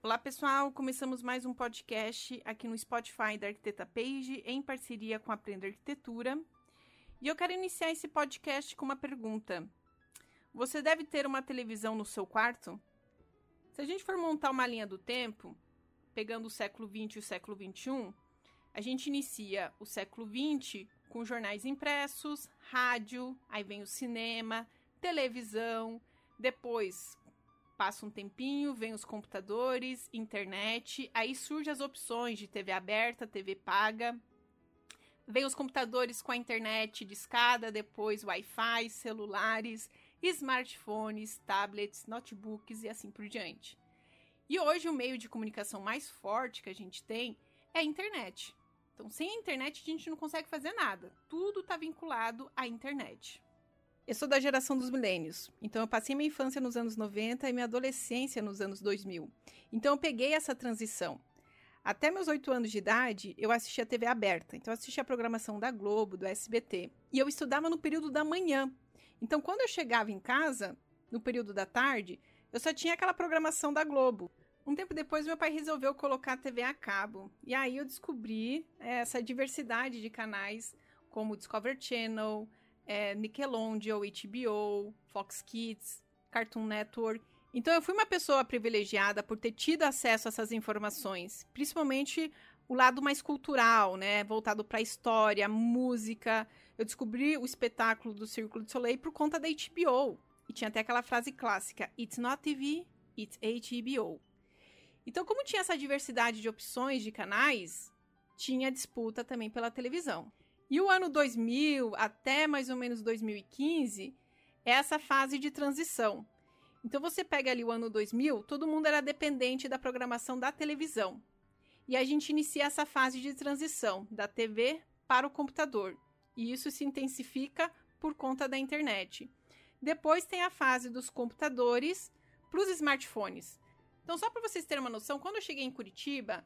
Olá, pessoal! Começamos mais um podcast aqui no Spotify da Arquiteta Page, em parceria com a Aprenda Arquitetura. E eu quero iniciar esse podcast com uma pergunta. Você deve ter uma televisão no seu quarto? Se a gente for montar uma linha do tempo, pegando o século XX e o século XXI, a gente inicia o século XX com jornais impressos, rádio, aí vem o cinema, televisão, depois passa um tempinho, vem os computadores, internet, aí surgem as opções de TV aberta, TV paga. Vem os computadores com a internet de escada, depois Wi-Fi, celulares, smartphones, tablets, notebooks e assim por diante. E hoje o meio de comunicação mais forte que a gente tem é a internet. Então, sem a internet a gente não consegue fazer nada. Tudo está vinculado à internet. Eu sou da geração dos milênios, então eu passei minha infância nos anos 90 e minha adolescência nos anos 2000. Então eu peguei essa transição. Até meus oito anos de idade, eu assistia TV aberta. Então eu assistia a programação da Globo, do SBT. E eu estudava no período da manhã. Então quando eu chegava em casa, no período da tarde, eu só tinha aquela programação da Globo. Um tempo depois, meu pai resolveu colocar a TV a cabo. E aí eu descobri essa diversidade de canais, como o Discovery Channel, é, Nickelodeon, HBO, Fox Kids, Cartoon Network. Então eu fui uma pessoa privilegiada por ter tido acesso a essas informações, principalmente o lado mais cultural, né, voltado para história, música. Eu descobri o espetáculo do Círculo de Soleil por conta da HBO. E tinha até aquela frase clássica: It's not TV, it's HBO. Então, como tinha essa diversidade de opções de canais, tinha disputa também pela televisão. E o ano 2000 até mais ou menos 2015 é essa fase de transição. Então você pega ali o ano 2000, todo mundo era dependente da programação da televisão. E a gente inicia essa fase de transição da TV para o computador. E isso se intensifica por conta da internet. Depois tem a fase dos computadores para os smartphones. Então, só para vocês terem uma noção, quando eu cheguei em Curitiba,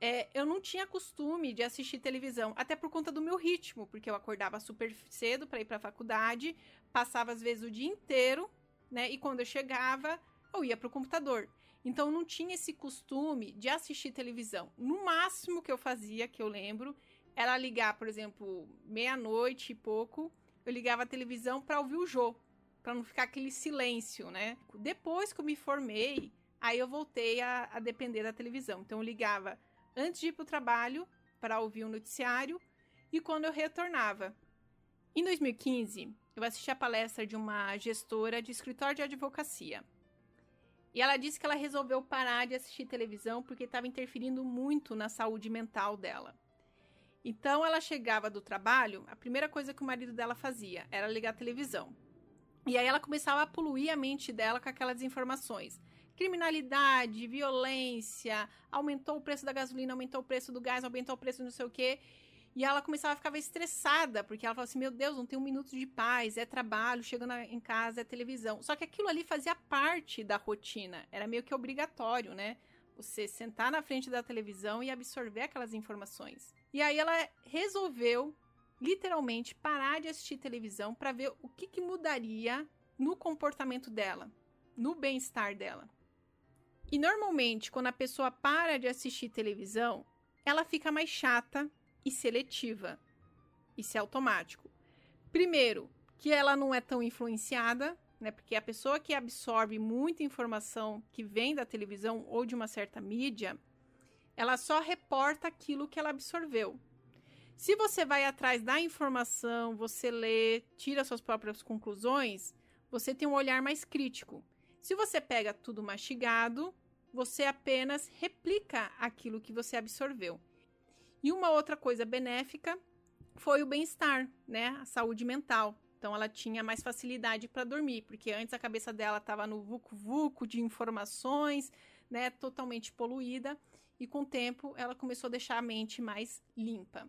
é, eu não tinha costume de assistir televisão, até por conta do meu ritmo, porque eu acordava super cedo para ir para a faculdade, passava às vezes o dia inteiro, né? E quando eu chegava, eu ia para o computador. Então não tinha esse costume de assistir televisão. No máximo que eu fazia, que eu lembro, era ligar, por exemplo, meia-noite e pouco, eu ligava a televisão para ouvir o jogo, para não ficar aquele silêncio, né? Depois que eu me formei, aí eu voltei a, a depender da televisão. Então eu ligava antes de ir para o trabalho para ouvir o um noticiário e quando eu retornava. Em 2015, eu assisti a palestra de uma gestora de escritório de advocacia. E ela disse que ela resolveu parar de assistir televisão porque estava interferindo muito na saúde mental dela. Então ela chegava do trabalho, a primeira coisa que o marido dela fazia era ligar a televisão. E aí ela começava a poluir a mente dela com aquelas informações criminalidade, violência, aumentou o preço da gasolina, aumentou o preço do gás, aumentou o preço não sei o quê. E ela começava a ficar estressada, porque ela falava assim: Meu Deus, não tem um minuto de paz, é trabalho, chegando em casa, é televisão. Só que aquilo ali fazia parte da rotina, era meio que obrigatório, né? Você sentar na frente da televisão e absorver aquelas informações. E aí ela resolveu, literalmente, parar de assistir televisão para ver o que, que mudaria no comportamento dela, no bem-estar dela. E normalmente, quando a pessoa para de assistir televisão, ela fica mais chata e seletiva. Isso é automático. Primeiro, que ela não é tão influenciada, né? Porque a pessoa que absorve muita informação que vem da televisão ou de uma certa mídia, ela só reporta aquilo que ela absorveu. Se você vai atrás da informação, você lê, tira suas próprias conclusões, você tem um olhar mais crítico. Se você pega tudo mastigado, você apenas replica aquilo que você absorveu. E uma outra coisa benéfica foi o bem-estar, né? A saúde mental. Então ela tinha mais facilidade para dormir, porque antes a cabeça dela estava no vucu-vucu de informações, né, totalmente poluída, e com o tempo ela começou a deixar a mente mais limpa.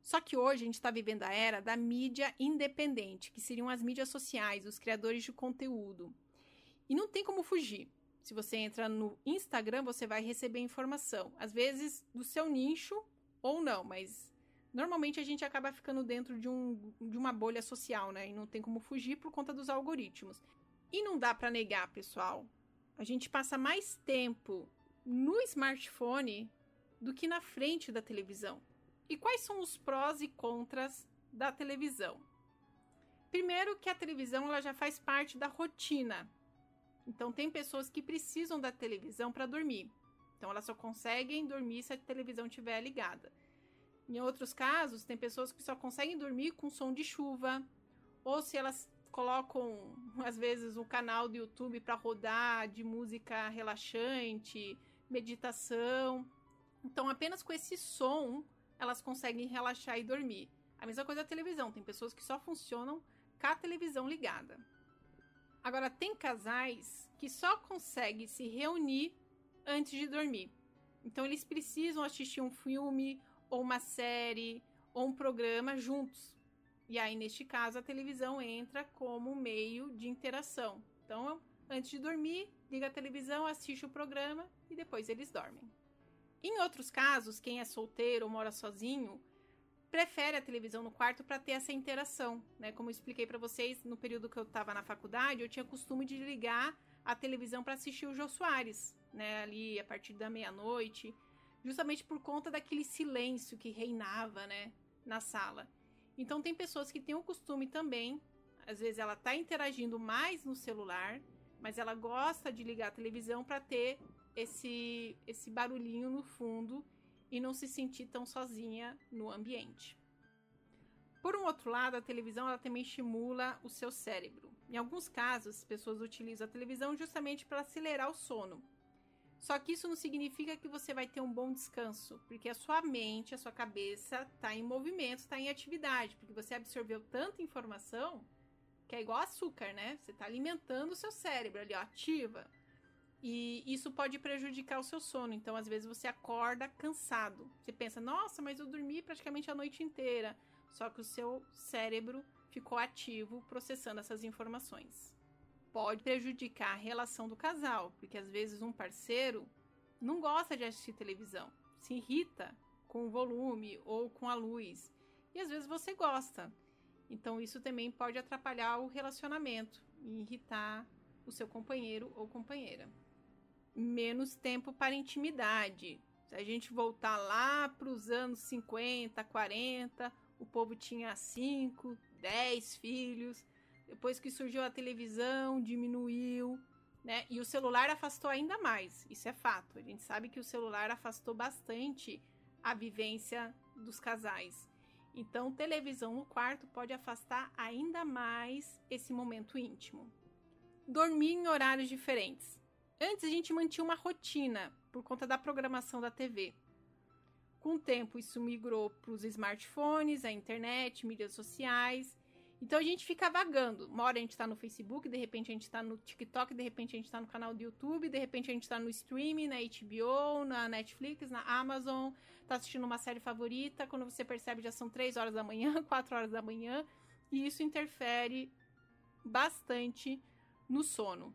Só que hoje a gente está vivendo a era da mídia independente, que seriam as mídias sociais, os criadores de conteúdo. E não tem como fugir. Se você entra no Instagram, você vai receber informação, às vezes do seu nicho ou não, mas normalmente a gente acaba ficando dentro de, um, de uma bolha social, né? E não tem como fugir por conta dos algoritmos. E não dá para negar, pessoal. A gente passa mais tempo no smartphone do que na frente da televisão. E quais são os prós e contras da televisão? Primeiro que a televisão ela já faz parte da rotina. Então tem pessoas que precisam da televisão para dormir. Então elas só conseguem dormir se a televisão estiver ligada. Em outros casos, tem pessoas que só conseguem dormir com som de chuva, ou se elas colocam às vezes um canal do YouTube para rodar de música relaxante, meditação. Então, apenas com esse som elas conseguem relaxar e dormir. A mesma coisa da televisão, tem pessoas que só funcionam com a televisão ligada. Agora, tem casais que só conseguem se reunir antes de dormir. Então, eles precisam assistir um filme, ou uma série, ou um programa juntos. E aí, neste caso, a televisão entra como meio de interação. Então, antes de dormir, liga a televisão, assiste o programa e depois eles dormem. Em outros casos, quem é solteiro ou mora sozinho prefere a televisão no quarto para ter essa interação, né? Como eu expliquei para vocês, no período que eu estava na faculdade, eu tinha costume de ligar a televisão para assistir o Jô Soares, né? Ali a partir da meia-noite, justamente por conta daquele silêncio que reinava, né? Na sala. Então tem pessoas que têm o costume também, às vezes ela está interagindo mais no celular, mas ela gosta de ligar a televisão para ter esse, esse barulhinho no fundo e não se sentir tão sozinha no ambiente. Por um outro lado, a televisão ela também estimula o seu cérebro. Em alguns casos, as pessoas utilizam a televisão justamente para acelerar o sono. Só que isso não significa que você vai ter um bom descanso, porque a sua mente, a sua cabeça está em movimento, está em atividade, porque você absorveu tanta informação que é igual açúcar, né? Você está alimentando o seu cérebro ali, ó, ativa. E isso pode prejudicar o seu sono. Então, às vezes, você acorda cansado. Você pensa, nossa, mas eu dormi praticamente a noite inteira. Só que o seu cérebro ficou ativo processando essas informações. Pode prejudicar a relação do casal, porque às vezes um parceiro não gosta de assistir televisão, se irrita com o volume ou com a luz. E às vezes você gosta. Então, isso também pode atrapalhar o relacionamento e irritar o seu companheiro ou companheira menos tempo para intimidade. Se a gente voltar lá para os anos 50, 40, o povo tinha 5, 10 filhos. Depois que surgiu a televisão, diminuiu, né? E o celular afastou ainda mais. Isso é fato. A gente sabe que o celular afastou bastante a vivência dos casais. Então, televisão no quarto pode afastar ainda mais esse momento íntimo. Dormir em horários diferentes. Antes a gente mantinha uma rotina por conta da programação da TV. Com o tempo, isso migrou para os smartphones, a internet, mídias sociais. Então a gente fica vagando. Uma hora a gente está no Facebook, de repente a gente está no TikTok, de repente a gente está no canal do YouTube, de repente a gente está no streaming, na HBO, na Netflix, na Amazon, está assistindo uma série favorita. Quando você percebe, já são 3 horas da manhã, 4 horas da manhã, e isso interfere bastante no sono.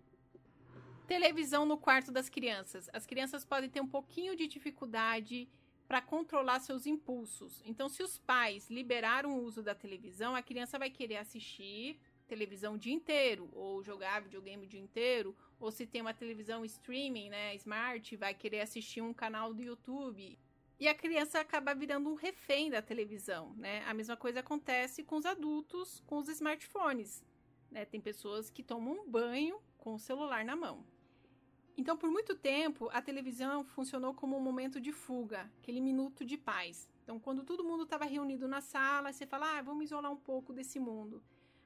Televisão no quarto das crianças. As crianças podem ter um pouquinho de dificuldade para controlar seus impulsos. Então, se os pais liberaram o uso da televisão, a criança vai querer assistir televisão o dia inteiro, ou jogar videogame o dia inteiro, ou se tem uma televisão streaming, né, smart, vai querer assistir um canal do YouTube. E a criança acaba virando um refém da televisão, né? A mesma coisa acontece com os adultos, com os smartphones. Né? Tem pessoas que tomam um banho com o celular na mão. Então, por muito tempo, a televisão funcionou como um momento de fuga, aquele minuto de paz. Então, quando todo mundo estava reunido na sala, você fala, ah, vamos isolar um pouco desse mundo.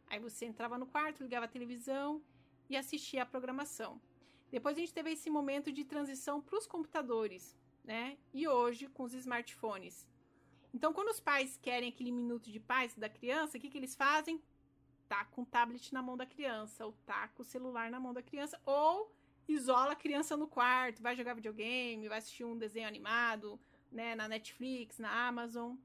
Aí você entrava no quarto, ligava a televisão e assistia a programação. Depois a gente teve esse momento de transição para os computadores, né? E hoje com os smartphones. Então, quando os pais querem aquele minuto de paz da criança, o que, que eles fazem? Tá com o tablet na mão da criança, ou tá com o celular na mão da criança, ou isola a criança no quarto, vai jogar videogame, vai assistir um desenho animado, né, na Netflix, na Amazon.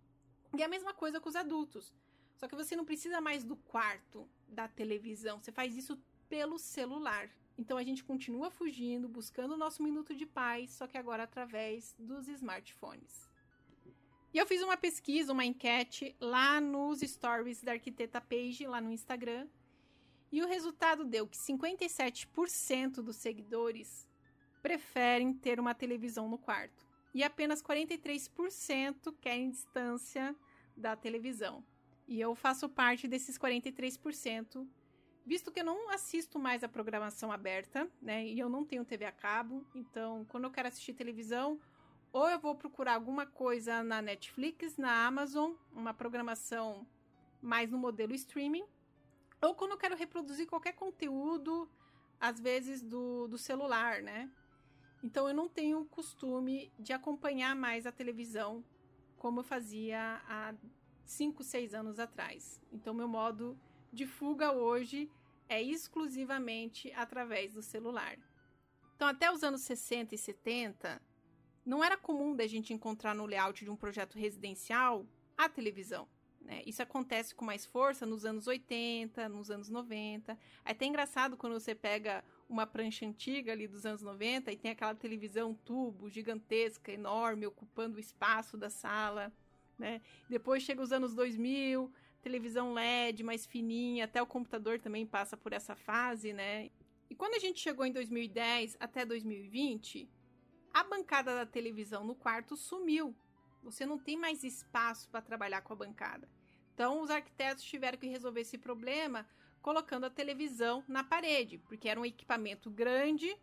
E a mesma coisa com os adultos. Só que você não precisa mais do quarto da televisão, você faz isso pelo celular. Então a gente continua fugindo, buscando o nosso minuto de paz, só que agora através dos smartphones. E eu fiz uma pesquisa, uma enquete lá nos stories da Arquiteta Page, lá no Instagram, e o resultado deu que 57% dos seguidores preferem ter uma televisão no quarto. E apenas 43% querem distância da televisão. E eu faço parte desses 43%, visto que eu não assisto mais a programação aberta, né? E eu não tenho TV a cabo, então quando eu quero assistir televisão, ou eu vou procurar alguma coisa na Netflix, na Amazon, uma programação mais no modelo streaming, ou quando eu quero reproduzir qualquer conteúdo, às vezes do, do celular, né? Então eu não tenho o costume de acompanhar mais a televisão como eu fazia há 5, 6 anos atrás. Então meu modo de fuga hoje é exclusivamente através do celular. Então até os anos 60 e 70, não era comum da gente encontrar no layout de um projeto residencial a televisão. Né? Isso acontece com mais força nos anos 80, nos anos 90. É até engraçado quando você pega uma prancha antiga ali dos anos 90 e tem aquela televisão tubo gigantesca, enorme, ocupando o espaço da sala. Né? Depois chega os anos 2000, televisão LED mais fininha, até o computador também passa por essa fase, né? E quando a gente chegou em 2010 até 2020, a bancada da televisão no quarto sumiu. Você não tem mais espaço para trabalhar com a bancada. Então, os arquitetos tiveram que resolver esse problema colocando a televisão na parede, porque era um equipamento grande,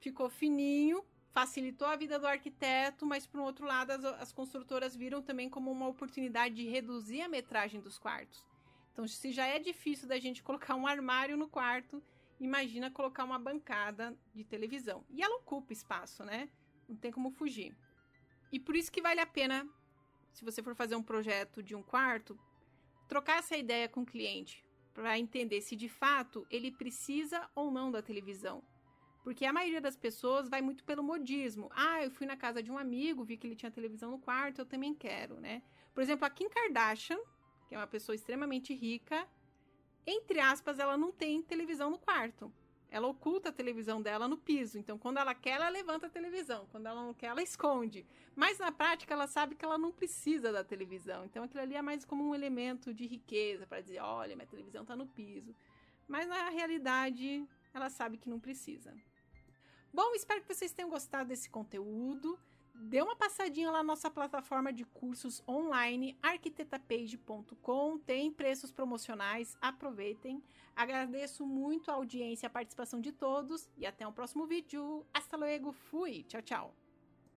ficou fininho, facilitou a vida do arquiteto, mas por um outro lado as, as, construtoras viram também como uma oportunidade de reduzir a metragem dos quartos. Então, se já é difícil da gente colocar um armário no quarto, imagina colocar uma bancada de televisão. E ela ocupa espaço, né? Não tem como fugir. E por isso que vale a pena, se você for fazer um projeto de um quarto, trocar essa ideia com o cliente para entender se de fato ele precisa ou não da televisão. Porque a maioria das pessoas vai muito pelo modismo. Ah, eu fui na casa de um amigo, vi que ele tinha televisão no quarto, eu também quero, né? Por exemplo, a Kim Kardashian, que é uma pessoa extremamente rica, entre aspas, ela não tem televisão no quarto ela oculta a televisão dela no piso. Então, quando ela quer, ela levanta a televisão. Quando ela não quer, ela esconde. Mas na prática, ela sabe que ela não precisa da televisão. Então, aquilo ali é mais como um elemento de riqueza para dizer: olha, minha televisão está no piso. Mas na realidade, ela sabe que não precisa. Bom, espero que vocês tenham gostado desse conteúdo. Dê uma passadinha lá na nossa plataforma de cursos online, arquitetapage.com. Tem preços promocionais, aproveitem. Agradeço muito a audiência e a participação de todos e até o próximo vídeo. Hasta luego, fui! Tchau, tchau!